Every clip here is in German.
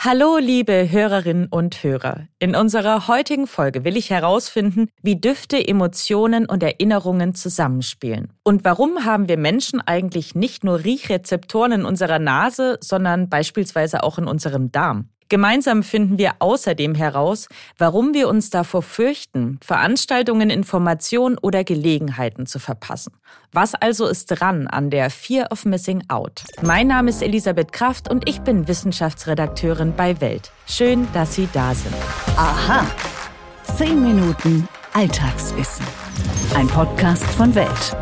Hallo, liebe Hörerinnen und Hörer. In unserer heutigen Folge will ich herausfinden, wie Düfte, Emotionen und Erinnerungen zusammenspielen. Und warum haben wir Menschen eigentlich nicht nur Riechrezeptoren in unserer Nase, sondern beispielsweise auch in unserem Darm? Gemeinsam finden wir außerdem heraus, warum wir uns davor fürchten, Veranstaltungen, Informationen oder Gelegenheiten zu verpassen. Was also ist dran an der Fear of Missing Out? Mein Name ist Elisabeth Kraft und ich bin Wissenschaftsredakteurin bei Welt. Schön, dass Sie da sind. Aha. Zehn Minuten Alltagswissen. Ein Podcast von Welt.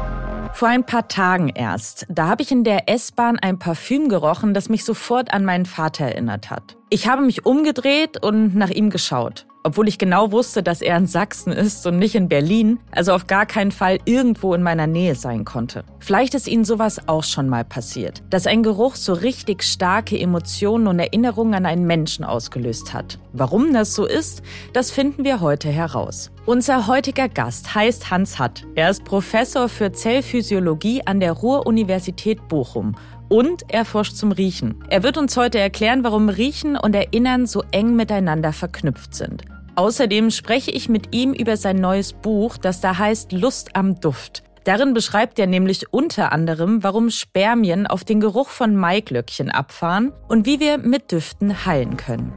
Vor ein paar Tagen erst, da habe ich in der S-Bahn ein Parfüm gerochen, das mich sofort an meinen Vater erinnert hat. Ich habe mich umgedreht und nach ihm geschaut obwohl ich genau wusste, dass er in Sachsen ist und nicht in Berlin, also auf gar keinen Fall irgendwo in meiner Nähe sein konnte. Vielleicht ist Ihnen sowas auch schon mal passiert, dass ein Geruch so richtig starke Emotionen und Erinnerungen an einen Menschen ausgelöst hat. Warum das so ist, das finden wir heute heraus. Unser heutiger Gast heißt Hans Hatt. Er ist Professor für Zellphysiologie an der Ruhr-Universität Bochum und er forscht zum Riechen. Er wird uns heute erklären, warum Riechen und Erinnern so eng miteinander verknüpft sind. Außerdem spreche ich mit ihm über sein neues Buch, das da heißt Lust am Duft. Darin beschreibt er nämlich unter anderem, warum Spermien auf den Geruch von Maiglöckchen abfahren und wie wir mit Düften heilen können.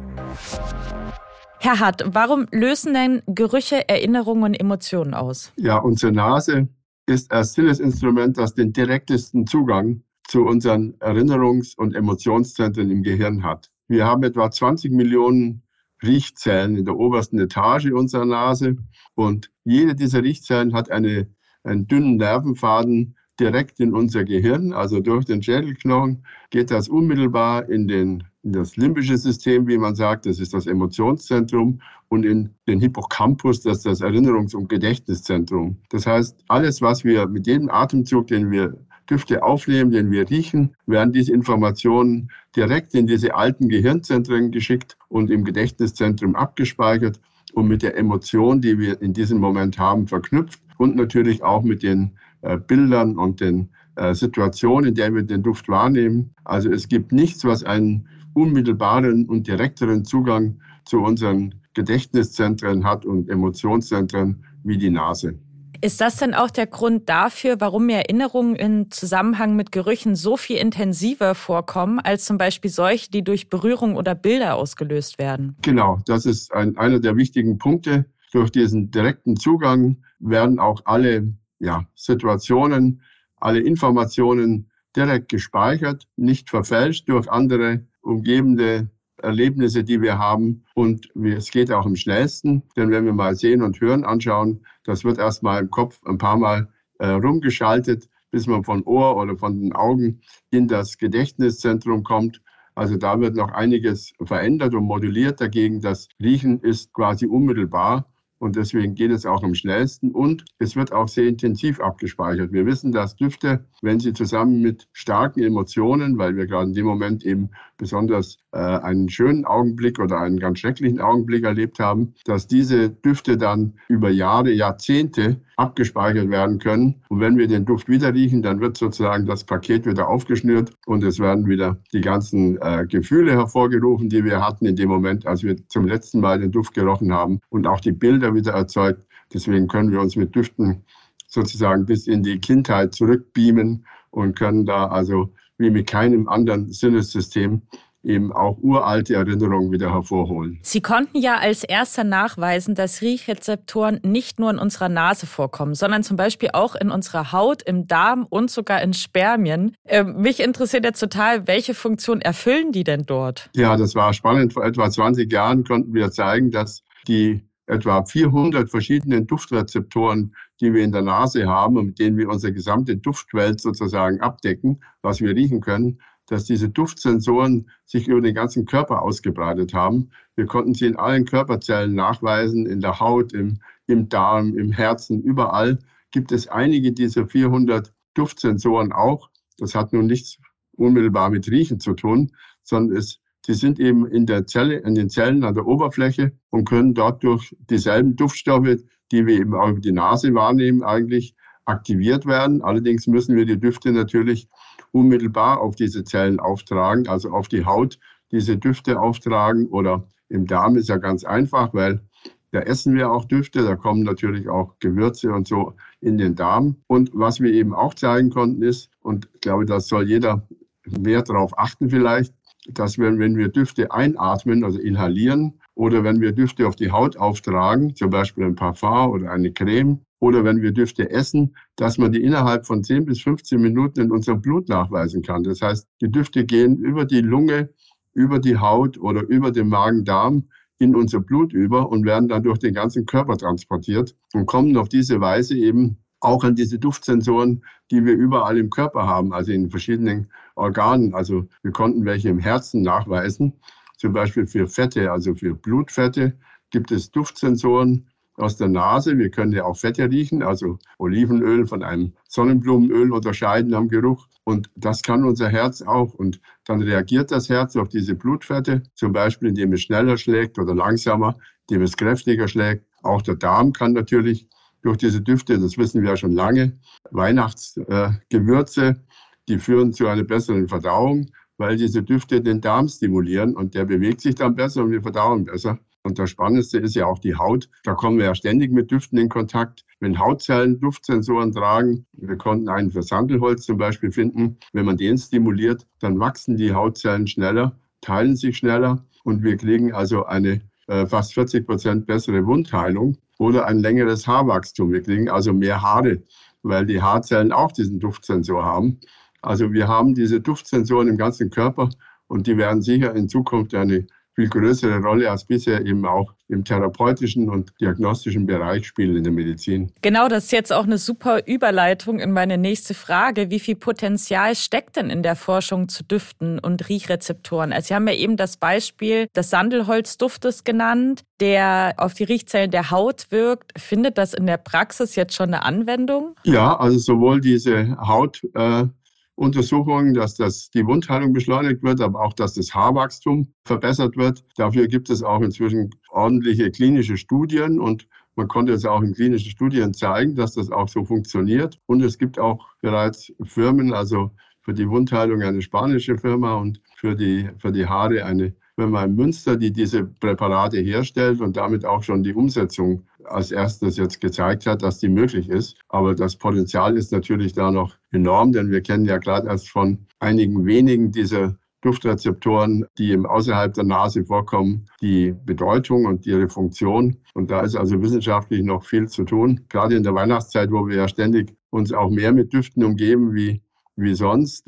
Herr Hart, warum lösen denn Gerüche Erinnerungen und Emotionen aus? Ja, unsere Nase ist ein Sinnesinstrument, das den direktesten Zugang zu unseren Erinnerungs- und Emotionszentren im Gehirn hat. Wir haben etwa 20 Millionen Riechzellen in der obersten Etage unserer Nase. Und jede dieser Riechzellen hat eine, einen dünnen Nervenfaden direkt in unser Gehirn, also durch den Schädelknochen, geht das unmittelbar in, den, in das limbische System, wie man sagt, das ist das Emotionszentrum, und in den Hippocampus, das ist das Erinnerungs- und Gedächtniszentrum. Das heißt, alles, was wir mit jedem Atemzug, den wir Düfte aufnehmen, den wir riechen, werden diese Informationen direkt in diese alten Gehirnzentren geschickt und im Gedächtniszentrum abgespeichert und mit der Emotion, die wir in diesem Moment haben, verknüpft und natürlich auch mit den äh, Bildern und den äh, Situationen, in denen wir den Duft wahrnehmen. Also es gibt nichts, was einen unmittelbaren und direkteren Zugang zu unseren Gedächtniszentren hat und Emotionszentren wie die Nase. Ist das denn auch der Grund dafür, warum mir Erinnerungen im Zusammenhang mit Gerüchen so viel intensiver vorkommen, als zum Beispiel solche, die durch Berührung oder Bilder ausgelöst werden? Genau, das ist ein, einer der wichtigen Punkte. Durch diesen direkten Zugang werden auch alle ja, Situationen, alle Informationen direkt gespeichert, nicht verfälscht durch andere umgebende Erlebnisse, die wir haben. Und es geht auch am schnellsten, denn wenn wir mal Sehen und Hören anschauen, das wird erstmal im Kopf ein paar Mal äh, rumgeschaltet, bis man von Ohr oder von den Augen in das Gedächtniszentrum kommt. Also da wird noch einiges verändert und moduliert. Dagegen das Riechen ist quasi unmittelbar und deswegen geht es auch am schnellsten und es wird auch sehr intensiv abgespeichert. Wir wissen, dass Düfte, wenn sie zusammen mit starken Emotionen, weil wir gerade in dem Moment eben besonders äh, einen schönen Augenblick oder einen ganz schrecklichen Augenblick erlebt haben, dass diese Düfte dann über Jahre, Jahrzehnte abgespeichert werden können. Und wenn wir den Duft wieder riechen, dann wird sozusagen das Paket wieder aufgeschnürt und es werden wieder die ganzen äh, Gefühle hervorgerufen, die wir hatten in dem Moment, als wir zum letzten Mal den Duft gerochen haben und auch die Bilder Bilder wieder erzeugt. Deswegen können wir uns mit Düften sozusagen bis in die Kindheit zurückbeamen und können da also wie mit keinem anderen Sinnessystem eben auch uralte Erinnerungen wieder hervorholen. Sie konnten ja als erster nachweisen, dass Riechrezeptoren nicht nur in unserer Nase vorkommen, sondern zum Beispiel auch in unserer Haut, im Darm und sogar in Spermien. Äh, mich interessiert jetzt total, welche Funktion erfüllen die denn dort? Ja, das war spannend. Vor etwa 20 Jahren konnten wir zeigen, dass die etwa 400 verschiedenen Duftrezeptoren, die wir in der Nase haben und mit denen wir unsere gesamte Duftwelt sozusagen abdecken, was wir riechen können, dass diese Duftsensoren sich über den ganzen Körper ausgebreitet haben. Wir konnten sie in allen Körperzellen nachweisen, in der Haut, im, im Darm, im Herzen, überall gibt es einige dieser 400 Duftsensoren auch. Das hat nun nichts unmittelbar mit Riechen zu tun, sondern es die sind eben in der Zelle, in den Zellen an der Oberfläche und können dort durch dieselben Duftstoffe, die wir eben auch über die Nase wahrnehmen, eigentlich aktiviert werden. Allerdings müssen wir die Düfte natürlich unmittelbar auf diese Zellen auftragen, also auf die Haut, diese Düfte auftragen. Oder im Darm ist ja ganz einfach, weil da essen wir auch Düfte, da kommen natürlich auch Gewürze und so in den Darm. Und was wir eben auch zeigen konnten ist, und ich glaube, das soll jeder mehr darauf achten vielleicht, dass wir, wenn wir Düfte einatmen, also inhalieren, oder wenn wir Düfte auf die Haut auftragen, zum Beispiel ein Parfum oder eine Creme, oder wenn wir Düfte essen, dass man die innerhalb von 10 bis 15 Minuten in unserem Blut nachweisen kann. Das heißt, die Düfte gehen über die Lunge, über die Haut oder über den Magen-Darm in unser Blut über und werden dann durch den ganzen Körper transportiert und kommen auf diese Weise eben auch an diese Duftsensoren, die wir überall im Körper haben, also in verschiedenen Organen. Also wir konnten welche im Herzen nachweisen, zum Beispiel für Fette, also für Blutfette gibt es Duftsensoren aus der Nase. Wir können ja auch Fette riechen, also Olivenöl von einem Sonnenblumenöl unterscheiden am Geruch. Und das kann unser Herz auch. Und dann reagiert das Herz auf diese Blutfette, zum Beispiel indem es schneller schlägt oder langsamer, indem es kräftiger schlägt. Auch der Darm kann natürlich durch diese Düfte, das wissen wir ja schon lange, Weihnachtsgewürze, äh, die führen zu einer besseren Verdauung, weil diese Düfte den Darm stimulieren und der bewegt sich dann besser und wir verdauen besser. Und das Spannendste ist ja auch die Haut. Da kommen wir ja ständig mit Düften in Kontakt. Wenn Hautzellen Duftsensoren tragen, wir konnten einen für Sandelholz zum Beispiel finden, wenn man den stimuliert, dann wachsen die Hautzellen schneller, teilen sich schneller und wir kriegen also eine äh, fast 40 Prozent bessere Wundheilung oder ein längeres Haarwachstum. Wir kriegen also mehr Haare, weil die Haarzellen auch diesen Duftsensor haben. Also wir haben diese Duftsensoren im ganzen Körper und die werden sicher in Zukunft eine viel größere Rolle als bisher eben auch im therapeutischen und diagnostischen Bereich spielen in der Medizin. Genau, das ist jetzt auch eine super Überleitung in meine nächste Frage. Wie viel Potenzial steckt denn in der Forschung zu Düften und Riechrezeptoren? Also Sie haben ja eben das Beispiel des Sandelholzduftes genannt, der auf die Riechzellen der Haut wirkt. Findet das in der Praxis jetzt schon eine Anwendung? Ja, also sowohl diese Haut äh, Untersuchungen, dass das, die Wundheilung beschleunigt wird, aber auch, dass das Haarwachstum verbessert wird. Dafür gibt es auch inzwischen ordentliche klinische Studien und man konnte es auch in klinischen Studien zeigen, dass das auch so funktioniert. Und es gibt auch bereits Firmen, also für die Wundheilung eine spanische Firma und für die, für die Haare eine Firma in Münster, die diese Präparate herstellt und damit auch schon die Umsetzung als erstes jetzt gezeigt hat, dass die möglich ist. Aber das Potenzial ist natürlich da noch enorm, denn wir kennen ja gerade erst von einigen wenigen dieser Duftrezeptoren, die eben außerhalb der Nase vorkommen, die Bedeutung und ihre Funktion. Und da ist also wissenschaftlich noch viel zu tun. Gerade in der Weihnachtszeit, wo wir ja ständig uns auch mehr mit Düften umgeben wie, wie sonst.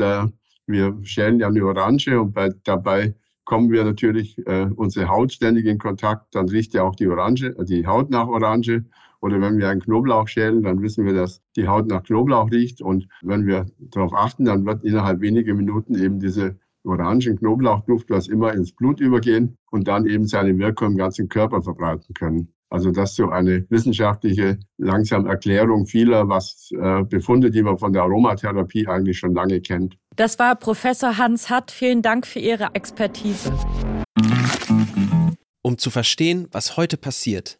Wir schälen ja eine Orange und bei, dabei kommen wir natürlich äh, unsere Haut ständig in Kontakt, dann riecht ja auch die Orange, äh, die Haut nach Orange. Oder wenn wir einen Knoblauch schälen, dann wissen wir, dass die Haut nach Knoblauch riecht. Und wenn wir darauf achten, dann wird innerhalb weniger Minuten eben diese orangen Knoblauchduft, was immer ins Blut übergehen und dann eben seine Wirkung im ganzen Körper verbreiten können. Also das ist so eine wissenschaftliche langsam Erklärung vieler was äh, Befunde, die man von der Aromatherapie eigentlich schon lange kennt. Das war Professor Hans Hatt. Vielen Dank für Ihre Expertise. Um zu verstehen, was heute passiert,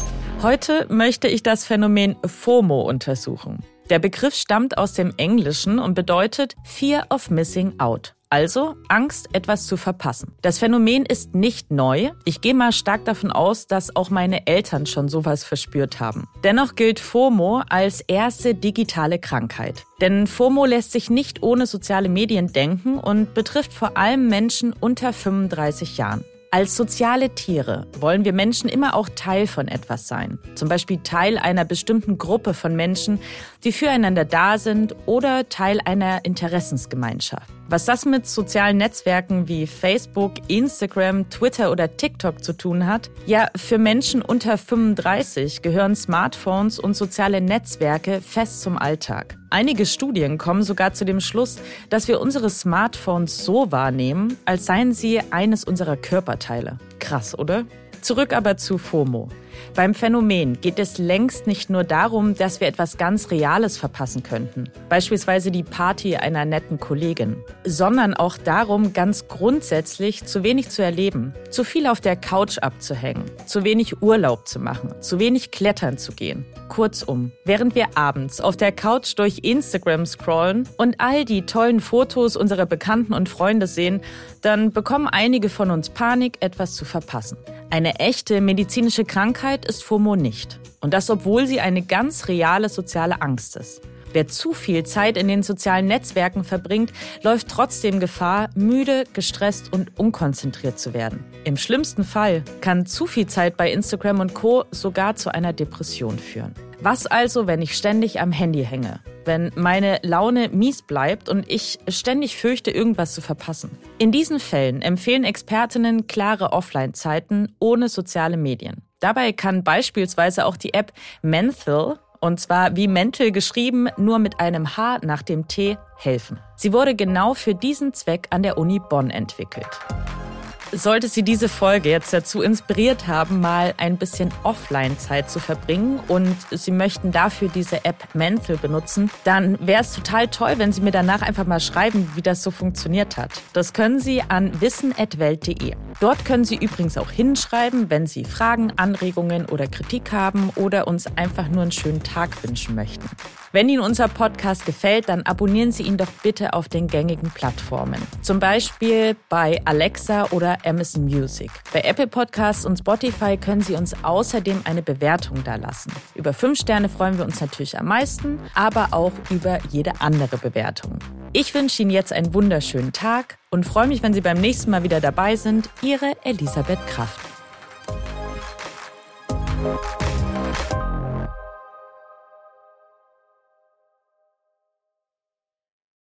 Heute möchte ich das Phänomen FOMO untersuchen. Der Begriff stammt aus dem Englischen und bedeutet Fear of Missing Out. Also Angst, etwas zu verpassen. Das Phänomen ist nicht neu. Ich gehe mal stark davon aus, dass auch meine Eltern schon sowas verspürt haben. Dennoch gilt FOMO als erste digitale Krankheit. Denn FOMO lässt sich nicht ohne soziale Medien denken und betrifft vor allem Menschen unter 35 Jahren. Als soziale Tiere wollen wir Menschen immer auch Teil von etwas sein. Zum Beispiel Teil einer bestimmten Gruppe von Menschen, die füreinander da sind oder Teil einer Interessensgemeinschaft. Was das mit sozialen Netzwerken wie Facebook, Instagram, Twitter oder TikTok zu tun hat? Ja, für Menschen unter 35 gehören Smartphones und soziale Netzwerke fest zum Alltag. Einige Studien kommen sogar zu dem Schluss, dass wir unsere Smartphones so wahrnehmen, als seien sie eines unserer Körperteile. Krass, oder? Zurück aber zu FOMO. Beim Phänomen geht es längst nicht nur darum, dass wir etwas ganz Reales verpassen könnten, beispielsweise die Party einer netten Kollegin, sondern auch darum, ganz grundsätzlich zu wenig zu erleben, zu viel auf der Couch abzuhängen, zu wenig Urlaub zu machen, zu wenig klettern zu gehen. Kurzum, während wir abends auf der Couch durch Instagram scrollen und all die tollen Fotos unserer Bekannten und Freunde sehen, dann bekommen einige von uns Panik, etwas zu verpassen. Eine echte medizinische Krankheit Krankheit ist FOMO nicht. Und das, obwohl sie eine ganz reale soziale Angst ist. Wer zu viel Zeit in den sozialen Netzwerken verbringt, läuft trotzdem Gefahr, müde, gestresst und unkonzentriert zu werden. Im schlimmsten Fall kann zu viel Zeit bei Instagram und Co sogar zu einer Depression führen. Was also, wenn ich ständig am Handy hänge? Wenn meine Laune mies bleibt und ich ständig fürchte, irgendwas zu verpassen? In diesen Fällen empfehlen Expertinnen klare Offline-Zeiten ohne soziale Medien. Dabei kann beispielsweise auch die App Menthil, und zwar wie Mental geschrieben, nur mit einem H nach dem T, helfen. Sie wurde genau für diesen Zweck an der Uni Bonn entwickelt. Sollte Sie diese Folge jetzt dazu inspiriert haben, mal ein bisschen Offline-Zeit zu verbringen und Sie möchten dafür diese App Mental benutzen, dann wäre es total toll, wenn Sie mir danach einfach mal schreiben, wie das so funktioniert hat. Das können Sie an wissen.welt.de. Dort können Sie übrigens auch hinschreiben, wenn Sie Fragen, Anregungen oder Kritik haben oder uns einfach nur einen schönen Tag wünschen möchten. Wenn Ihnen unser Podcast gefällt, dann abonnieren Sie ihn doch bitte auf den gängigen Plattformen. Zum Beispiel bei Alexa oder Amazon Music. Bei Apple Podcasts und Spotify können Sie uns außerdem eine Bewertung da lassen. Über fünf Sterne freuen wir uns natürlich am meisten, aber auch über jede andere Bewertung. Ich wünsche Ihnen jetzt einen wunderschönen Tag und freue mich, wenn Sie beim nächsten Mal wieder dabei sind. Ihre Elisabeth Kraft.